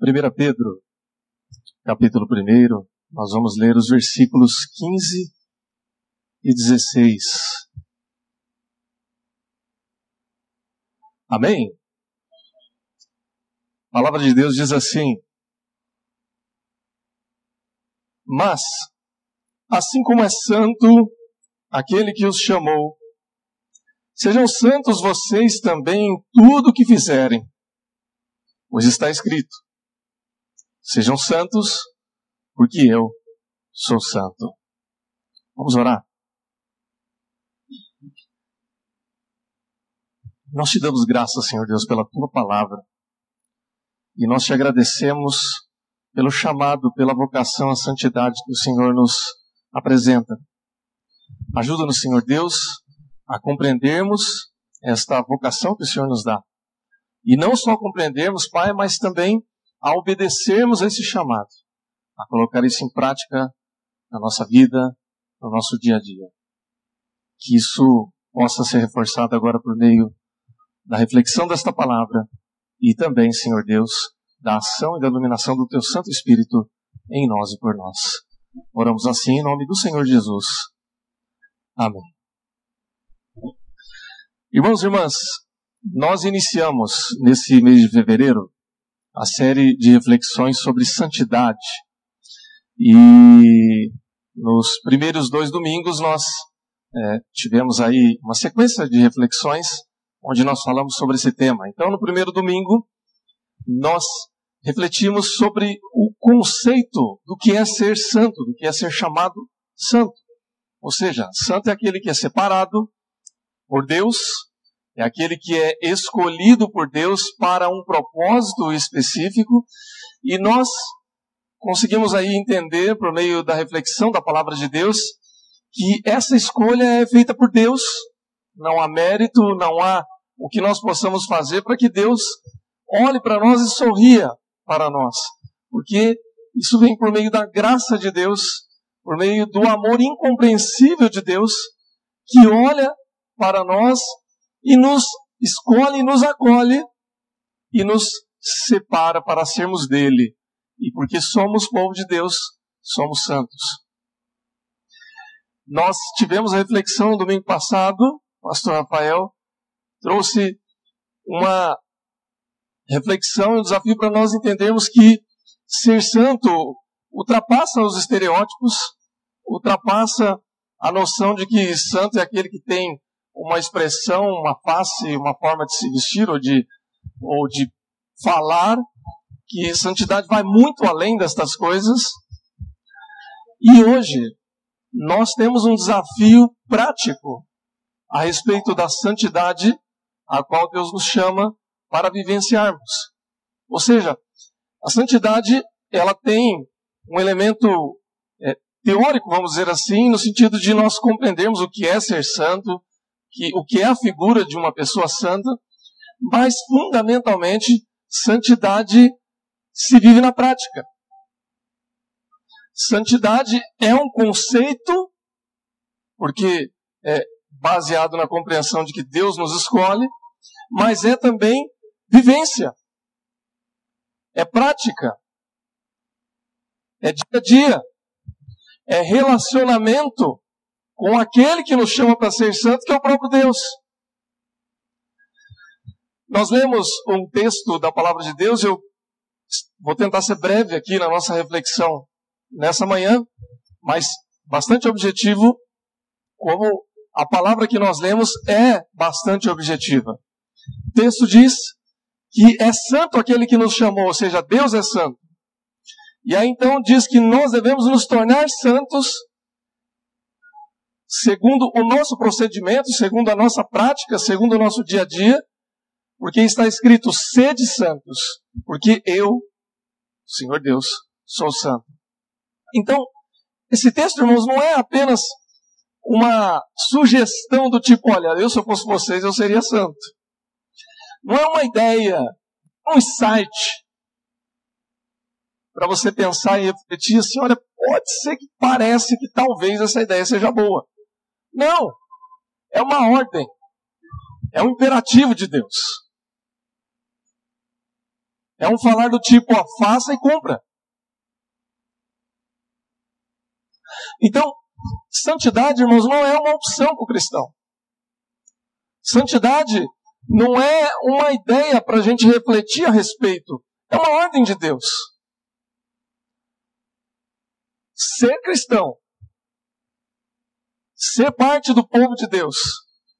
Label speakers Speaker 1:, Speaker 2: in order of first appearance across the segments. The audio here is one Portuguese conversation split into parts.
Speaker 1: 1 Pedro, capítulo 1, nós vamos ler os versículos 15 e 16. Amém? A palavra de Deus diz assim: Mas, assim como é santo aquele que os chamou, sejam santos vocês também em tudo o que fizerem, pois está escrito: Sejam santos, porque eu sou santo. Vamos orar. Nós te damos graças, Senhor Deus, pela tua palavra. E nós te agradecemos pelo chamado, pela vocação à santidade que o Senhor nos apresenta. Ajuda-nos, Senhor Deus, a compreendermos esta vocação que o Senhor nos dá. E não só compreendermos, Pai, mas também a obedecermos a esse chamado, a colocar isso em prática na nossa vida, no nosso dia a dia. Que isso possa ser reforçado agora por meio da reflexão desta palavra e também, Senhor Deus, da ação e da iluminação do Teu Santo Espírito em nós e por nós. Oramos assim em nome do Senhor Jesus. Amém. Irmãos e irmãs, nós iniciamos nesse mês de fevereiro a série de reflexões sobre santidade. E nos primeiros dois domingos nós é, tivemos aí uma sequência de reflexões onde nós falamos sobre esse tema. Então, no primeiro domingo, nós refletimos sobre o conceito do que é ser santo, do que é ser chamado santo. Ou seja, santo é aquele que é separado por Deus, é aquele que é escolhido por Deus para um propósito específico, e nós conseguimos aí entender, por meio da reflexão da palavra de Deus, que essa escolha é feita por Deus, não há mérito, não há o que nós possamos fazer para que Deus olhe para nós e sorria para nós. Porque isso vem por meio da graça de Deus, por meio do amor incompreensível de Deus, que olha para nós e nos escolhe, nos acolhe e nos separa para sermos dele. E porque somos povo de Deus, somos santos. Nós tivemos a reflexão no domingo passado pastor Rafael trouxe uma reflexão e um desafio para nós entendermos que ser santo ultrapassa os estereótipos, ultrapassa a noção de que santo é aquele que tem uma expressão, uma face, uma forma de se vestir ou de, ou de falar, que santidade vai muito além destas coisas. E hoje nós temos um desafio prático a respeito da santidade a qual Deus nos chama para vivenciarmos. Ou seja, a santidade ela tem um elemento é, teórico, vamos dizer assim, no sentido de nós compreendermos o que é ser santo, que, o que é a figura de uma pessoa santa, mas fundamentalmente santidade se vive na prática. Santidade é um conceito, porque é, baseado na compreensão de que Deus nos escolhe, mas é também vivência, é prática, é dia a dia, é relacionamento com aquele que nos chama para ser santo, que é o próprio Deus. Nós lemos um texto da palavra de Deus, eu vou tentar ser breve aqui na nossa reflexão nessa manhã, mas bastante objetivo, como a palavra que nós lemos é bastante objetiva. O texto diz que é santo aquele que nos chamou, ou seja, Deus é santo. E aí então diz que nós devemos nos tornar santos segundo o nosso procedimento, segundo a nossa prática, segundo o nosso dia a dia, porque está escrito: sede santos, porque eu, Senhor Deus, sou santo. Então, esse texto, irmãos, não é apenas uma sugestão do tipo: olha, eu se eu fosse vocês, eu seria santo. Não é uma ideia, um insight para você pensar e refletir assim: olha, pode ser que parece que talvez essa ideia seja boa. Não, é uma ordem, é um imperativo de Deus. É um falar do tipo, ó, faça e cumpra. Então, santidade, irmãos, não é uma opção para o cristão. Santidade não é uma ideia para a gente refletir a respeito. É uma ordem de Deus. Ser cristão, ser parte do povo de Deus,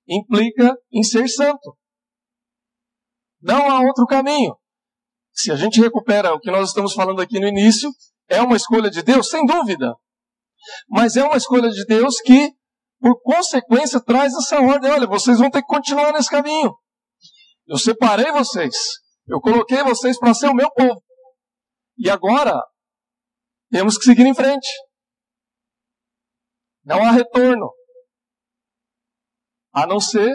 Speaker 1: implica em ser santo. Não há outro caminho. Se a gente recupera o que nós estamos falando aqui no início, é uma escolha de Deus, sem dúvida. Mas é uma escolha de Deus que, por consequência, traz essa ordem. Olha, vocês vão ter que continuar nesse caminho. Eu separei vocês. Eu coloquei vocês para ser o meu povo. E agora, temos que seguir em frente. Não há retorno. A não ser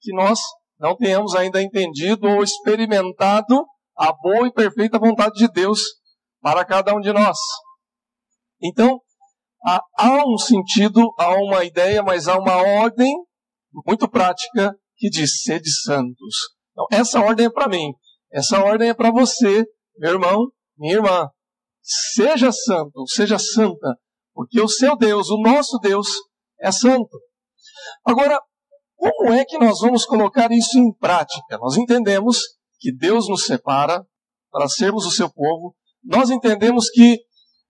Speaker 1: que nós não tenhamos ainda entendido ou experimentado a boa e perfeita vontade de Deus para cada um de nós. Então, há, um sentido, há uma ideia, mas há uma ordem muito prática que diz: sede santos. Então, essa ordem é para mim, essa ordem é para você, meu irmão, minha irmã. Seja santo, seja santa, porque o seu Deus, o nosso Deus, é santo. Agora, como é que nós vamos colocar isso em prática? Nós entendemos que Deus nos separa para sermos o seu povo. Nós entendemos que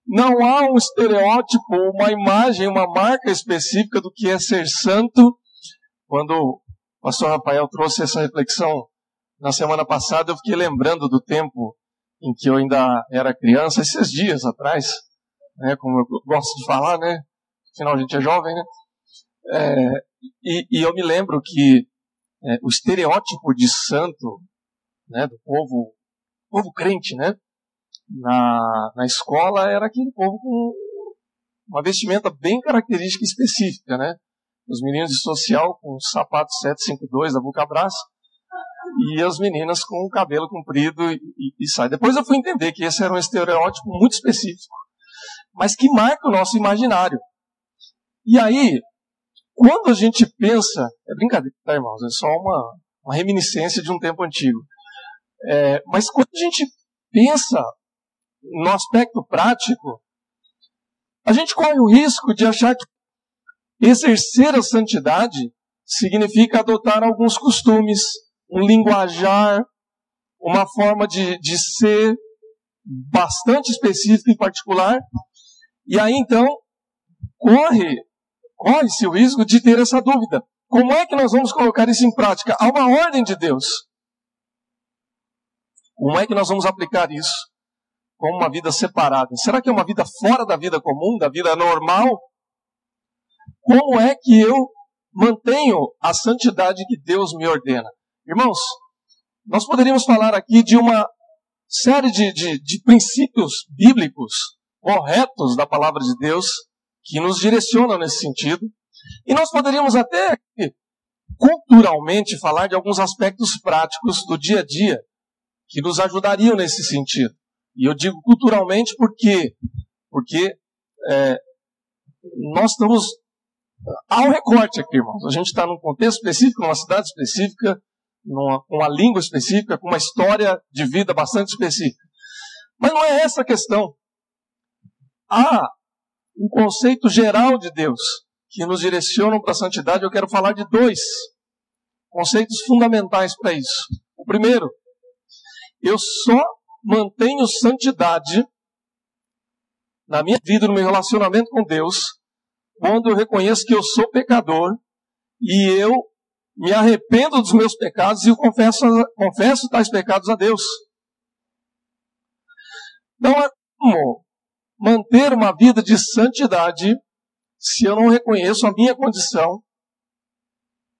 Speaker 1: não há um estereótipo, uma imagem, uma marca específica do que é ser santo. Quando o pastor Rafael trouxe essa reflexão na semana passada, eu fiquei lembrando do tempo em que eu ainda era criança, esses dias atrás, né, como eu gosto de falar, né? Afinal, a gente é jovem, né? É, e, e, eu me lembro que é, o estereótipo de santo, né, do povo, povo crente, né? na, na escola era aquele povo com uma vestimenta bem característica específica, né? Os meninos de social com sapato 752 da Bucabras e as meninas com o cabelo comprido e, e, e, sai. Depois eu fui entender que esse era um estereótipo muito específico, mas que marca o nosso imaginário. E aí, quando a gente pensa, é brincadeira, tá, irmãos? É só uma, uma reminiscência de um tempo antigo. É, mas quando a gente pensa no aspecto prático, a gente corre o risco de achar que exercer a santidade significa adotar alguns costumes, um linguajar, uma forma de, de ser bastante específica e particular. E aí então corre, corre-se o risco de ter essa dúvida. Como é que nós vamos colocar isso em prática? Há uma ordem de Deus. Como é que nós vamos aplicar isso? como uma vida separada? Será que é uma vida fora da vida comum, da vida normal? Como é que eu mantenho a santidade que Deus me ordena? Irmãos, nós poderíamos falar aqui de uma série de, de, de princípios bíblicos corretos da palavra de Deus que nos direcionam nesse sentido. E nós poderíamos até culturalmente falar de alguns aspectos práticos do dia a dia que nos ajudariam nesse sentido. E eu digo culturalmente porque, porque é, nós estamos. Um recorte aqui, irmãos. A gente está num contexto específico, numa cidade específica, numa, com uma língua específica, com uma história de vida bastante específica. Mas não é essa a questão. Há um conceito geral de Deus que nos direcionam para a santidade. Eu quero falar de dois conceitos fundamentais para isso. O primeiro, eu só mantenho santidade na minha vida, no meu relacionamento com Deus, quando eu reconheço que eu sou pecador e eu me arrependo dos meus pecados e eu confesso, confesso tais pecados a Deus. Não é como manter uma vida de santidade se eu não reconheço a minha condição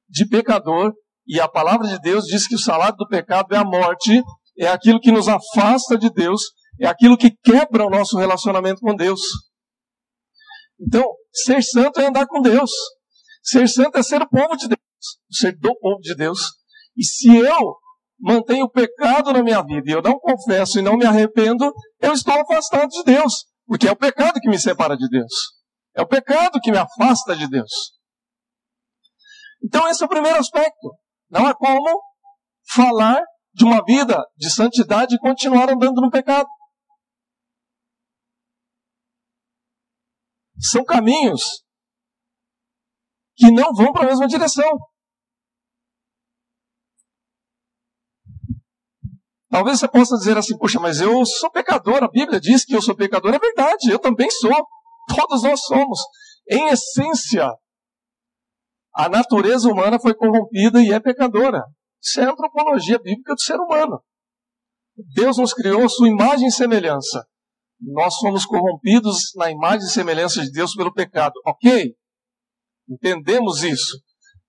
Speaker 1: de pecador e a palavra de Deus diz que o salário do pecado é a morte é aquilo que nos afasta de Deus, é aquilo que quebra o nosso relacionamento com Deus. Então, ser santo é andar com Deus. Ser santo é ser o povo de Deus, ser do povo de Deus. E se eu mantenho o pecado na minha vida e eu não confesso e não me arrependo, eu estou afastado de Deus, porque é o pecado que me separa de Deus. É o pecado que me afasta de Deus. Então, esse é o primeiro aspecto. Não é como falar de uma vida de santidade e continuaram andando no pecado. São caminhos que não vão para a mesma direção. Talvez você possa dizer assim, puxa, mas eu sou pecador, a Bíblia diz que eu sou pecador. É verdade, eu também sou. Todos nós somos. Em essência, a natureza humana foi corrompida e é pecadora. Isso é a antropologia bíblica do ser humano. Deus nos criou sua imagem e semelhança. Nós somos corrompidos na imagem e semelhança de Deus pelo pecado. Ok? Entendemos isso.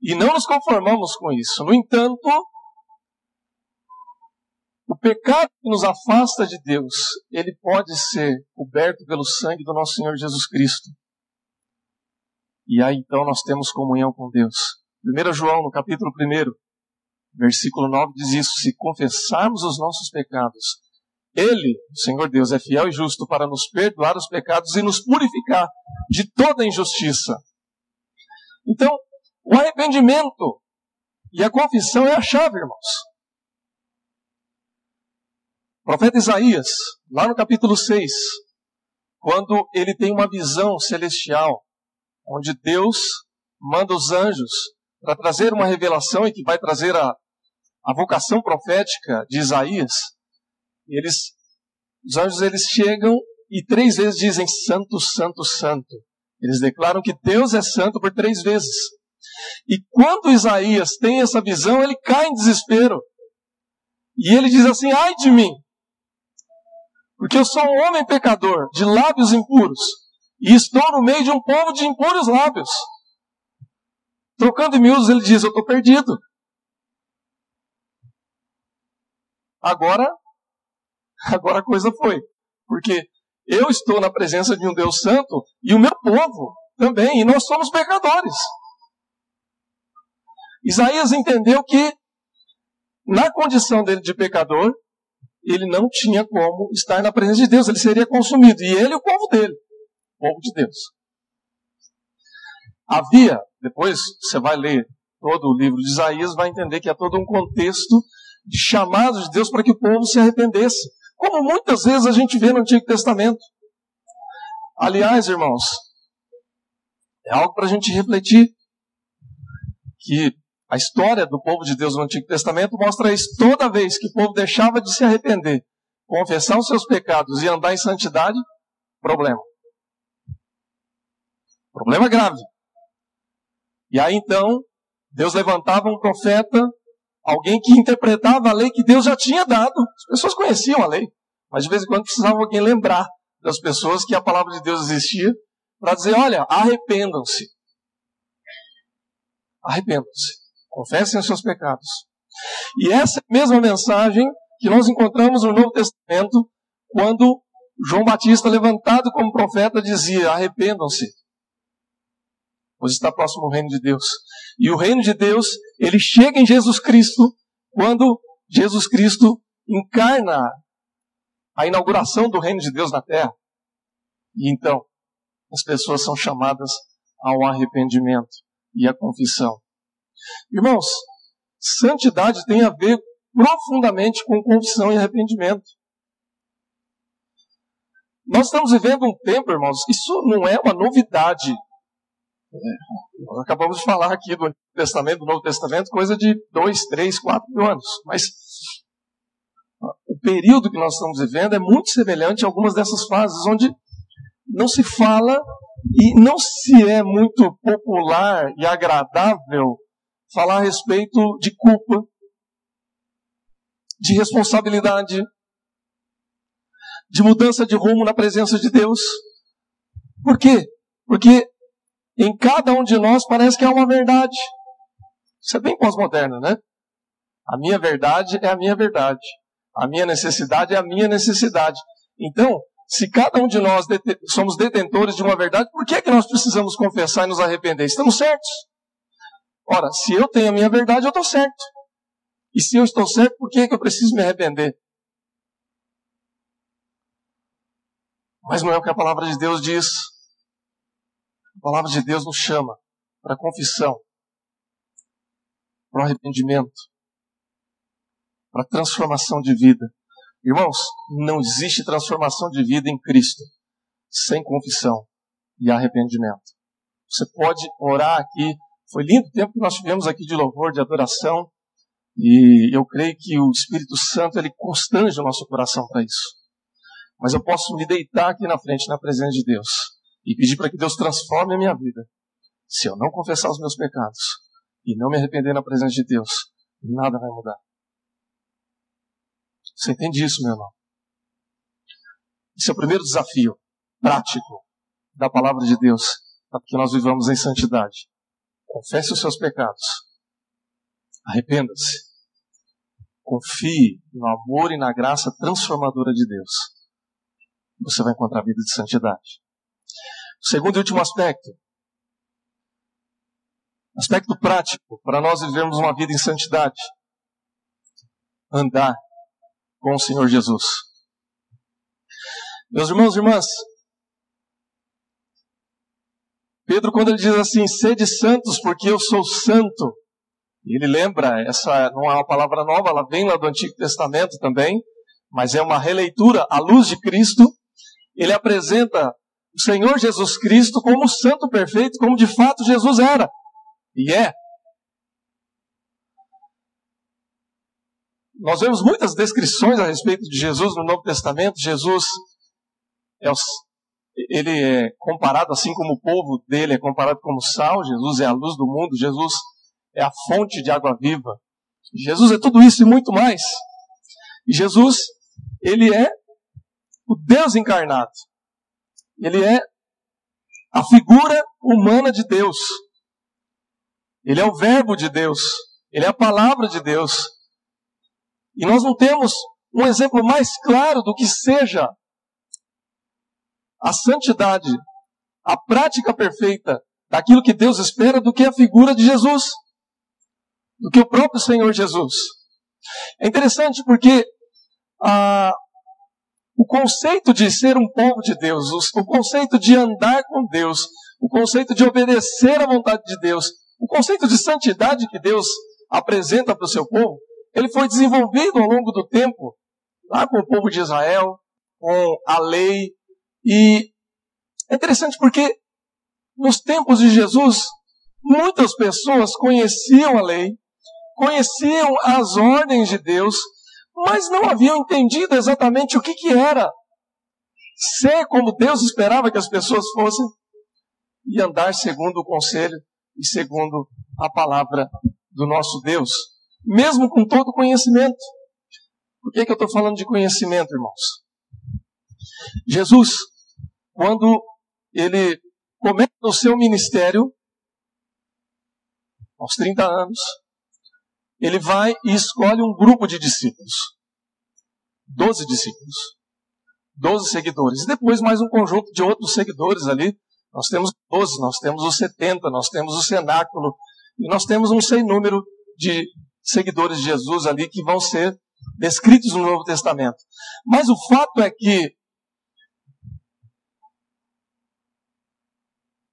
Speaker 1: E não nos conformamos com isso. No entanto, pecado que nos afasta de Deus, ele pode ser coberto pelo sangue do nosso Senhor Jesus Cristo. E aí então nós temos comunhão com Deus. 1 João, no capítulo 1, versículo 9, diz isso: Se confessarmos os nossos pecados, Ele, o Senhor Deus, é fiel e justo para nos perdoar os pecados e nos purificar de toda injustiça. Então, o arrependimento e a confissão é a chave, irmãos. Profeta Isaías, lá no capítulo 6, quando ele tem uma visão celestial, onde Deus manda os anjos para trazer uma revelação e que vai trazer a, a vocação profética de Isaías, eles, os anjos eles chegam e três vezes dizem santo, santo, santo. Eles declaram que Deus é santo por três vezes. E quando Isaías tem essa visão, ele cai em desespero. E ele diz assim: ai de mim, porque eu sou um homem pecador, de lábios impuros, e estou no meio de um povo de impuros lábios. Trocando em miúdos, ele diz: Eu estou perdido. Agora, agora a coisa foi. Porque eu estou na presença de um Deus Santo e o meu povo também, e nós somos pecadores. Isaías entendeu que, na condição dele de pecador, ele não tinha como estar na presença de Deus, ele seria consumido. E ele e o povo dele, o povo de Deus. Havia, depois você vai ler todo o livro de Isaías, vai entender que há todo um contexto de chamado de Deus para que o povo se arrependesse. Como muitas vezes a gente vê no Antigo Testamento. Aliás, irmãos, é algo para a gente refletir. Que a história do povo de Deus no Antigo Testamento mostra isso. Toda vez que o povo deixava de se arrepender, confessar os seus pecados e andar em santidade, problema. Problema grave. E aí então, Deus levantava um profeta, alguém que interpretava a lei que Deus já tinha dado. As pessoas conheciam a lei, mas de vez em quando precisava alguém lembrar das pessoas que a palavra de Deus existia, para dizer: olha, arrependam-se. Arrependam-se. Confessem os seus pecados. E essa é mesma mensagem que nós encontramos no Novo Testamento, quando João Batista, levantado como profeta, dizia: arrependam-se, pois está próximo o reino de Deus. E o reino de Deus, ele chega em Jesus Cristo, quando Jesus Cristo encarna a inauguração do reino de Deus na terra. E então, as pessoas são chamadas ao arrependimento e à confissão. Irmãos, santidade tem a ver profundamente com confissão e arrependimento. Nós estamos vivendo um tempo, irmãos, isso não é uma novidade. É, nós acabamos de falar aqui do Antigo Testamento, do Novo Testamento, coisa de dois, três, quatro mil anos. Mas o período que nós estamos vivendo é muito semelhante a algumas dessas fases, onde não se fala e não se é muito popular e agradável falar a respeito de culpa, de responsabilidade, de mudança de rumo na presença de Deus. Por quê? Porque em cada um de nós parece que há uma verdade. Isso é bem pós-moderno, né? A minha verdade é a minha verdade. A minha necessidade é a minha necessidade. Então, se cada um de nós somos detentores de uma verdade, por que, é que nós precisamos confessar e nos arrepender? Estamos certos. Ora, se eu tenho a minha verdade, eu estou certo. E se eu estou certo, por que, é que eu preciso me arrepender? Mas não é o que a palavra de Deus diz. A palavra de Deus nos chama para confissão, para arrependimento. para transformação de vida. Irmãos, não existe transformação de vida em Cristo sem confissão e arrependimento. Você pode orar aqui. Foi lindo o tempo que nós tivemos aqui de louvor, de adoração. E eu creio que o Espírito Santo ele constrange o nosso coração para isso. Mas eu posso me deitar aqui na frente, na presença de Deus, e pedir para que Deus transforme a minha vida. Se eu não confessar os meus pecados e não me arrepender na presença de Deus, nada vai mudar. Você entende isso, meu irmão? Esse é o primeiro desafio prático da palavra de Deus para que nós vivamos em santidade. Confesse os seus pecados. Arrependa-se. Confie no amor e na graça transformadora de Deus. Você vai encontrar a vida de santidade. Segundo e último aspecto. Aspecto prático para nós vivermos uma vida em santidade. Andar com o Senhor Jesus. Meus irmãos e irmãs, Pedro, quando ele diz assim, sede santos, porque eu sou santo, ele lembra, essa não é uma palavra nova, ela vem lá do Antigo Testamento também, mas é uma releitura à luz de Cristo. Ele apresenta o Senhor Jesus Cristo como santo perfeito, como de fato Jesus era. E é. Nós vemos muitas descrições a respeito de Jesus no Novo Testamento. Jesus é o ele é comparado assim como o povo dele é comparado como sal, Jesus é a luz do mundo, Jesus é a fonte de água viva. Jesus é tudo isso e muito mais. Jesus, ele é o Deus encarnado. Ele é a figura humana de Deus. Ele é o verbo de Deus. Ele é a palavra de Deus. E nós não temos um exemplo mais claro do que seja a santidade, a prática perfeita daquilo que Deus espera do que a figura de Jesus, do que o próprio Senhor Jesus. É interessante porque ah, o conceito de ser um povo de Deus, o, o conceito de andar com Deus, o conceito de obedecer à vontade de Deus, o conceito de santidade que Deus apresenta para o seu povo, ele foi desenvolvido ao longo do tempo, lá com o povo de Israel, com a lei, e é interessante porque nos tempos de Jesus, muitas pessoas conheciam a lei, conheciam as ordens de Deus, mas não haviam entendido exatamente o que, que era ser como Deus esperava que as pessoas fossem e andar segundo o conselho e segundo a palavra do nosso Deus, mesmo com todo o conhecimento. Por que, que eu estou falando de conhecimento, irmãos? Jesus, quando ele começa o seu ministério, aos 30 anos, ele vai e escolhe um grupo de discípulos. Doze discípulos. Doze seguidores. E depois mais um conjunto de outros seguidores ali. Nós temos doze, nós temos os 70, nós temos o cenáculo. E nós temos um sem número de seguidores de Jesus ali que vão ser descritos no Novo Testamento. Mas o fato é que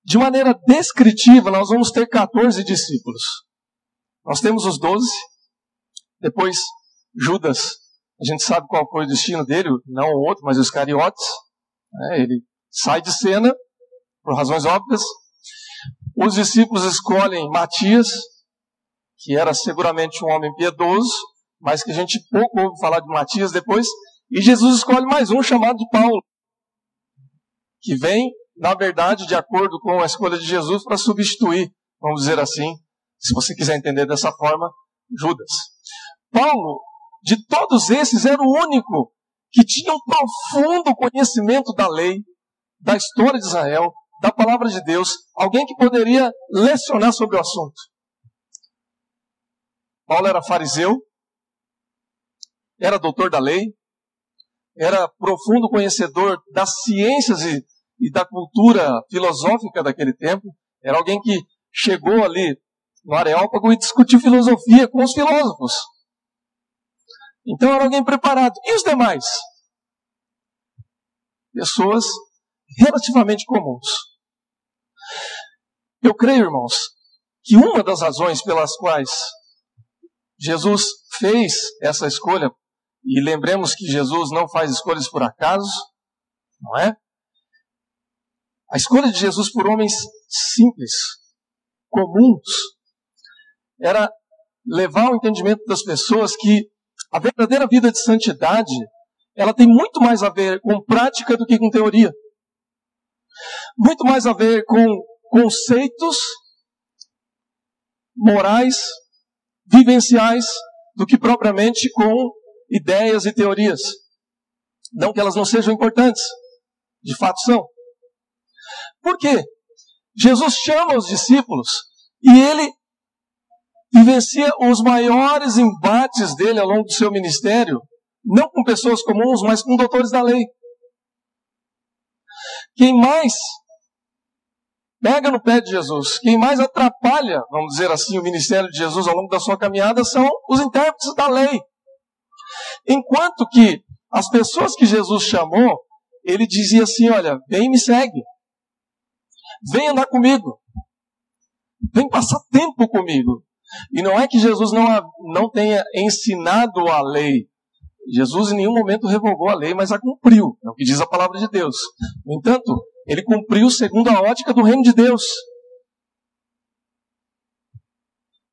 Speaker 1: De maneira descritiva, nós vamos ter 14 discípulos. Nós temos os 12, depois Judas, a gente sabe qual foi o destino dele, não o outro, mas os cariotes. Né? Ele sai de cena, por razões óbvias. Os discípulos escolhem Matias, que era seguramente um homem piedoso, mas que a gente pouco ouve falar de Matias depois. E Jesus escolhe mais um chamado de Paulo, que vem na verdade, de acordo com a escolha de Jesus, para substituir, vamos dizer assim, se você quiser entender dessa forma, Judas. Paulo, de todos esses, era o único que tinha um profundo conhecimento da lei, da história de Israel, da palavra de Deus, alguém que poderia lecionar sobre o assunto. Paulo era fariseu, era doutor da lei, era profundo conhecedor das ciências e e da cultura filosófica daquele tempo. Era alguém que chegou ali no Areópago e discutiu filosofia com os filósofos. Então era alguém preparado. E os demais? Pessoas relativamente comuns. Eu creio, irmãos, que uma das razões pelas quais Jesus fez essa escolha, e lembremos que Jesus não faz escolhas por acaso, não é? A escolha de Jesus por homens simples, comuns, era levar ao entendimento das pessoas que a verdadeira vida de santidade, ela tem muito mais a ver com prática do que com teoria. Muito mais a ver com conceitos morais, vivenciais, do que propriamente com ideias e teorias. Não que elas não sejam importantes, de fato são. Por quê? Jesus chama os discípulos e ele vivencia os maiores embates dele ao longo do seu ministério, não com pessoas comuns, mas com doutores da lei. Quem mais pega no pé de Jesus, quem mais atrapalha, vamos dizer assim, o ministério de Jesus ao longo da sua caminhada são os intérpretes da lei. Enquanto que as pessoas que Jesus chamou, ele dizia assim: Olha, vem e me segue, vem andar comigo, vem passar tempo comigo. E não é que Jesus não, não tenha ensinado a lei. Jesus em nenhum momento revogou a lei, mas a cumpriu. É o que diz a palavra de Deus. No entanto, ele cumpriu segundo a ótica do reino de Deus.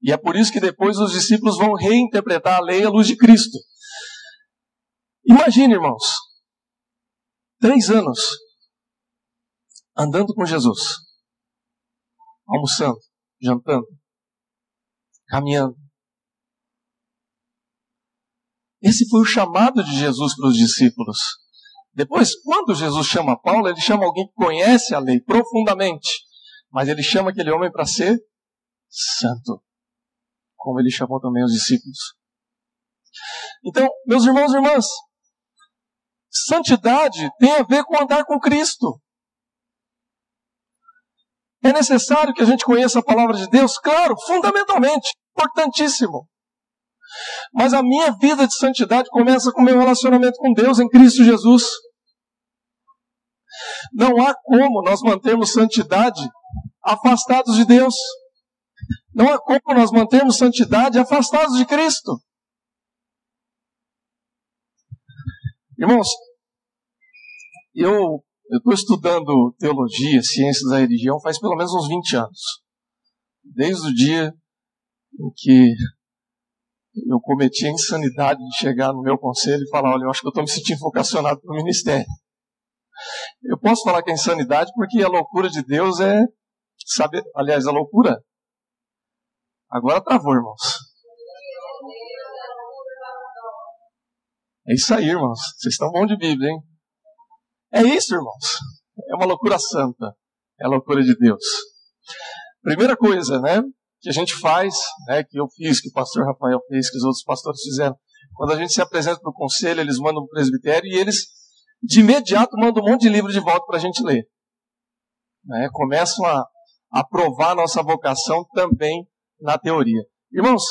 Speaker 1: E é por isso que depois os discípulos vão reinterpretar a lei à luz de Cristo. Imagine, irmãos, três anos andando com Jesus, almoçando, jantando, caminhando. Esse foi o chamado de Jesus para os discípulos. Depois, quando Jesus chama Paulo, ele chama alguém que conhece a lei profundamente, mas ele chama aquele homem para ser santo, como ele chamou também os discípulos. Então, meus irmãos e irmãs, santidade tem a ver com andar com Cristo. É necessário que a gente conheça a palavra de Deus? Claro, fundamentalmente, importantíssimo. Mas a minha vida de santidade começa com o meu relacionamento com Deus em Cristo Jesus. Não há como nós mantermos santidade afastados de Deus. Não há como nós mantermos santidade afastados de Cristo. Irmãos, eu eu estou estudando teologia, ciências da religião faz pelo menos uns 20 anos. Desde o dia em que eu cometi a insanidade de chegar no meu conselho e falar: olha, eu acho que eu estou me sentindo vocacionado para o ministério. Eu posso falar que é insanidade porque a loucura de Deus é saber. Aliás, a loucura. Agora travou, irmãos. É isso aí, irmãos. Vocês estão bom de Bíblia, hein? É isso, irmãos. É uma loucura santa. É a loucura de Deus. Primeira coisa, né? Que a gente faz, né? Que eu fiz, que o pastor Rafael fez, que os outros pastores fizeram. Quando a gente se apresenta para o conselho, eles mandam para o presbitério e eles, de imediato, mandam um monte de livro de volta para a gente ler. Né? Começam a aprovar nossa vocação também na teoria. Irmãos,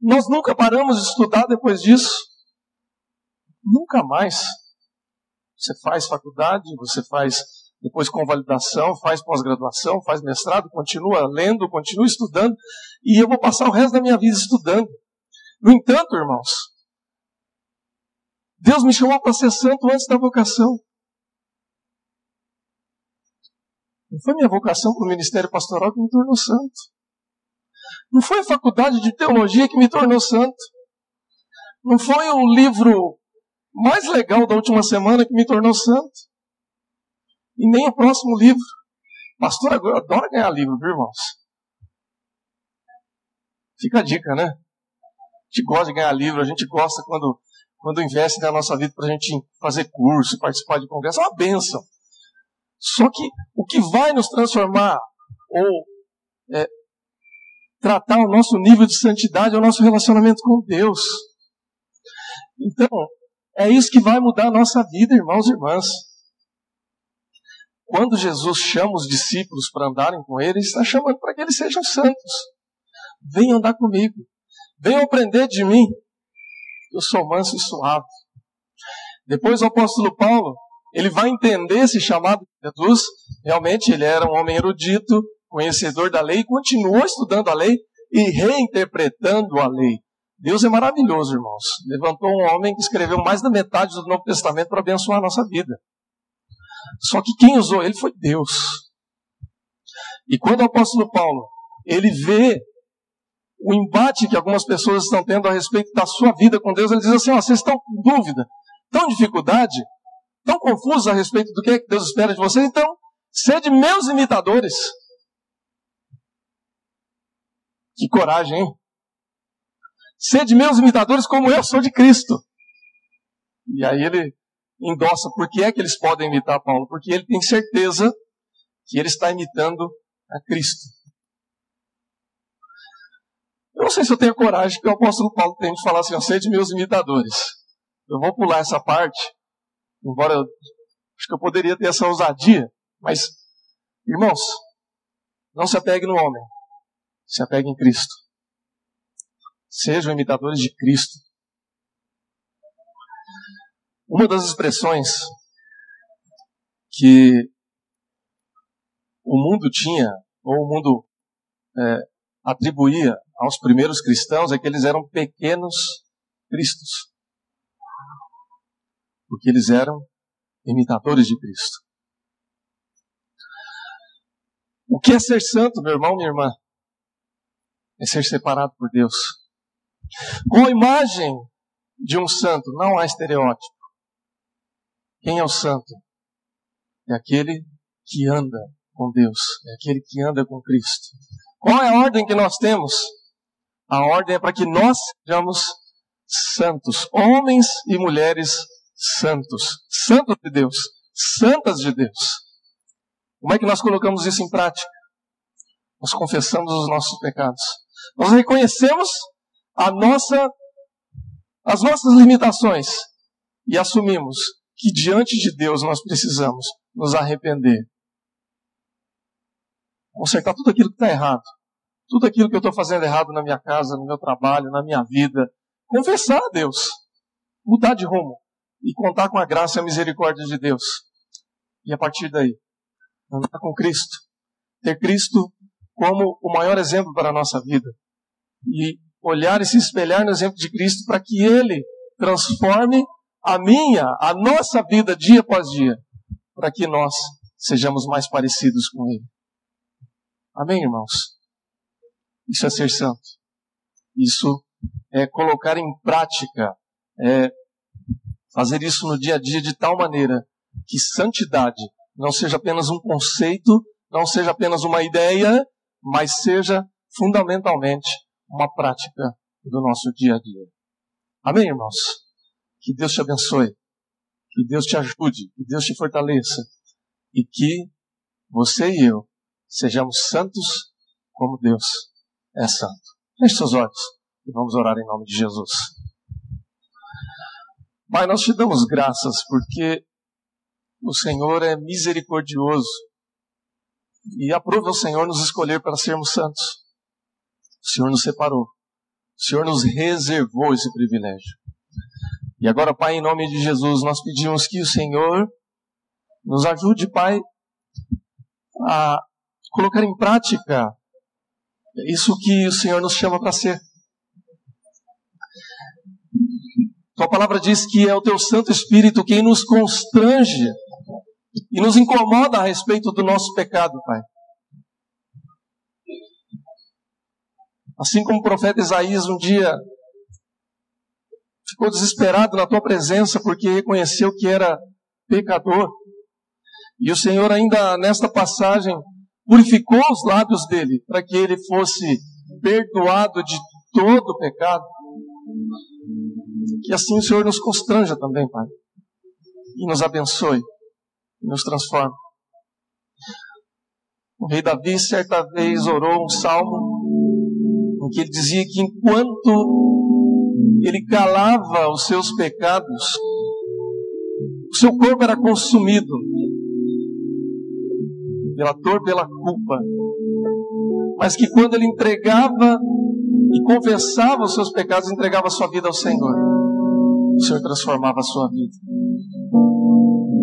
Speaker 1: nós nunca paramos de estudar depois disso. Nunca mais. Você faz faculdade, você faz depois convalidação, faz pós-graduação, faz mestrado, continua lendo, continua estudando, e eu vou passar o resto da minha vida estudando. No entanto, irmãos, Deus me chamou para ser santo antes da vocação. Não foi minha vocação para o ministério pastoral que me tornou santo. Não foi a faculdade de teologia que me tornou santo. Não foi o livro mais legal da última semana que me tornou santo. E nem o próximo livro. Pastor adora ganhar livro, viu, irmãos? Fica a dica, né? A gente gosta de ganhar livro, a gente gosta quando, quando investe na nossa vida para a gente fazer curso, participar de congresso. É uma benção. Só que o que vai nos transformar ou é, tratar o nosso nível de santidade é o nosso relacionamento com Deus. Então, é isso que vai mudar a nossa vida, irmãos e irmãs. Quando Jesus chama os discípulos para andarem com ele, ele está chamando para que eles sejam santos. Venham andar comigo. Venham aprender de mim. Eu sou manso e suave. Depois o apóstolo Paulo, ele vai entender esse chamado de Jesus. Realmente ele era um homem erudito, conhecedor da lei, continuou estudando a lei e reinterpretando a lei. Deus é maravilhoso, irmãos. Levantou um homem que escreveu mais da metade do Novo Testamento para abençoar a nossa vida. Só que quem usou ele foi Deus. E quando o apóstolo Paulo, ele vê o embate que algumas pessoas estão tendo a respeito da sua vida com Deus, ele diz assim: ó, vocês estão com dúvida, estão dificuldade, estão confusos a respeito do que, é que Deus espera de vocês, então, sede meus imitadores. Que coragem, hein? Sede meus imitadores como eu sou de Cristo. E aí ele endossa por que é que eles podem imitar Paulo, porque ele tem certeza que ele está imitando a Cristo. Eu não sei se eu tenho coragem que o apóstolo Paulo tem de falar assim, eu sei de meus imitadores. Eu vou pular essa parte, embora eu acho que eu poderia ter essa ousadia, mas, irmãos, não se apegue no homem, se apegue em Cristo. Sejam imitadores de Cristo. Uma das expressões que o mundo tinha, ou o mundo é, atribuía aos primeiros cristãos, é que eles eram pequenos cristos. Porque eles eram imitadores de Cristo. O que é ser santo, meu irmão, minha irmã? É ser separado por Deus. Com a imagem de um santo, não há estereótipo. Quem é o santo? É aquele que anda com Deus, é aquele que anda com Cristo. Qual é a ordem que nós temos? A ordem é para que nós sejamos santos, homens e mulheres santos, santos de Deus, santas de Deus. Como é que nós colocamos isso em prática? Nós confessamos os nossos pecados. Nós reconhecemos a nossa, as nossas limitações e assumimos que diante de Deus nós precisamos nos arrepender. Consertar tudo aquilo que está errado. Tudo aquilo que eu estou fazendo errado na minha casa, no meu trabalho, na minha vida. Confessar a Deus. Mudar de rumo. E contar com a graça e a misericórdia de Deus. E a partir daí, andar com Cristo. Ter Cristo como o maior exemplo para a nossa vida. E olhar e se espelhar no exemplo de Cristo para que Ele transforme a minha, a nossa vida dia após dia, para que nós sejamos mais parecidos com Ele. Amém, irmãos? Isso é ser santo. Isso é colocar em prática, é fazer isso no dia a dia de tal maneira que santidade não seja apenas um conceito, não seja apenas uma ideia, mas seja fundamentalmente uma prática do nosso dia a dia. Amém, irmãos? Que Deus te abençoe, que Deus te ajude, que Deus te fortaleça e que você e eu sejamos santos como Deus é santo. Feche seus olhos e vamos orar em nome de Jesus. Pai, nós te damos graças porque o Senhor é misericordioso e aprova o Senhor nos escolher para sermos santos. O Senhor nos separou. O Senhor nos reservou esse privilégio. E agora, Pai, em nome de Jesus, nós pedimos que o Senhor nos ajude, Pai, a colocar em prática isso que o Senhor nos chama para ser. Tua palavra diz que é o teu Santo Espírito quem nos constrange e nos incomoda a respeito do nosso pecado, Pai. Assim como o profeta Isaías um dia ficou desesperado na tua presença porque reconheceu que era pecador. E o Senhor, ainda nesta passagem, purificou os lábios dele para que ele fosse perdoado de todo o pecado. Que assim o Senhor nos constranja também, Pai. E nos abençoe. E nos transforme. O rei Davi, certa vez, orou um salmo que ele dizia que enquanto ele calava os seus pecados, o seu corpo era consumido pela dor, pela culpa. Mas que quando ele entregava e confessava os seus pecados, entregava a sua vida ao Senhor, o Senhor transformava a sua vida.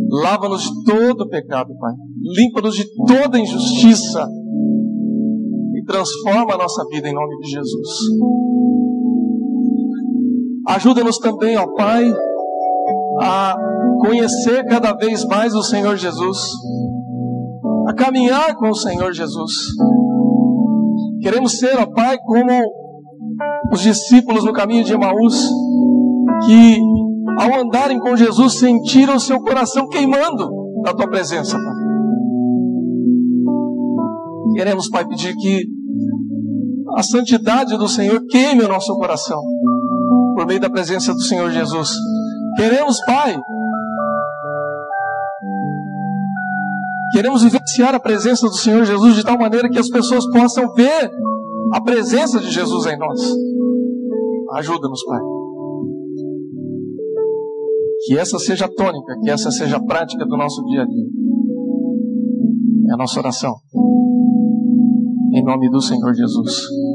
Speaker 1: Lava-nos de todo pecado, Pai. Limpa-nos de toda injustiça transforma a nossa vida em nome de Jesus. Ajuda-nos também, ó Pai, a conhecer cada vez mais o Senhor Jesus, a caminhar com o Senhor Jesus. Queremos ser, ó Pai, como os discípulos no caminho de Emaús, que ao andarem com Jesus sentiram o seu coração queimando da tua presença, Pai. Queremos, Pai, pedir que a santidade do Senhor queime o nosso coração por meio da presença do Senhor Jesus. Queremos, Pai, queremos vivenciar a presença do Senhor Jesus de tal maneira que as pessoas possam ver a presença de Jesus em nós. Ajuda-nos, Pai. Que essa seja a tônica, que essa seja a prática do nosso dia a dia. É a nossa oração. Em nome do Senhor Jesus.